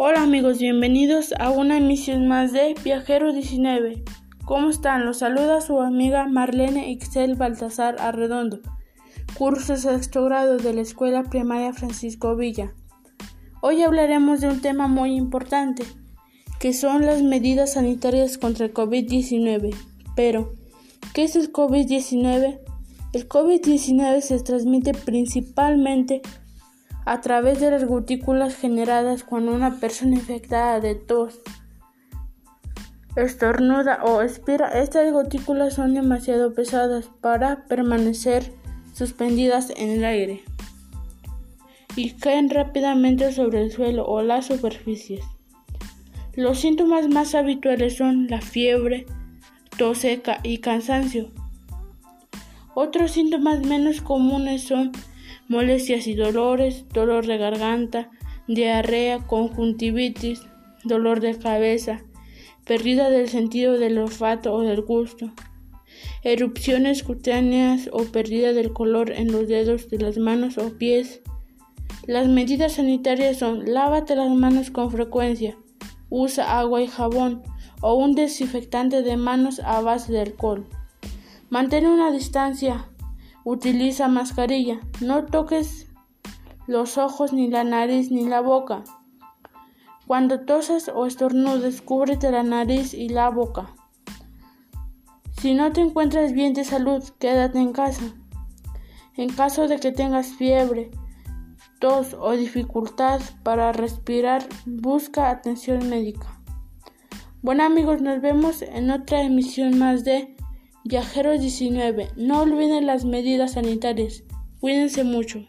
Hola amigos, bienvenidos a una emisión más de Viajero 19. ¿Cómo están? Los saluda su amiga Marlene Ixel Baltasar Arredondo, curso sexto grado de la Escuela Primaria Francisco Villa. Hoy hablaremos de un tema muy importante, que son las medidas sanitarias contra el COVID-19. Pero, ¿qué es el COVID-19? El COVID-19 se transmite principalmente a través de las gotículas generadas cuando una persona infectada de tos estornuda o expira. Estas gotículas son demasiado pesadas para permanecer suspendidas en el aire y caen rápidamente sobre el suelo o las superficies. Los síntomas más habituales son la fiebre, tos seca y cansancio. Otros síntomas menos comunes son molestias y dolores, dolor de garganta, diarrea, conjuntivitis, dolor de cabeza, pérdida del sentido del olfato o del gusto, erupciones cutáneas o pérdida del color en los dedos de las manos o pies. Las medidas sanitarias son lávate las manos con frecuencia, usa agua y jabón o un desinfectante de manos a base de alcohol. Mantén una distancia Utiliza mascarilla. No toques los ojos, ni la nariz, ni la boca. Cuando tosas o estornudes, cúbrete la nariz y la boca. Si no te encuentras bien de salud, quédate en casa. En caso de que tengas fiebre, tos o dificultad para respirar, busca atención médica. Bueno amigos, nos vemos en otra emisión más de Viajeros 19, no olviden las medidas sanitarias. Cuídense mucho.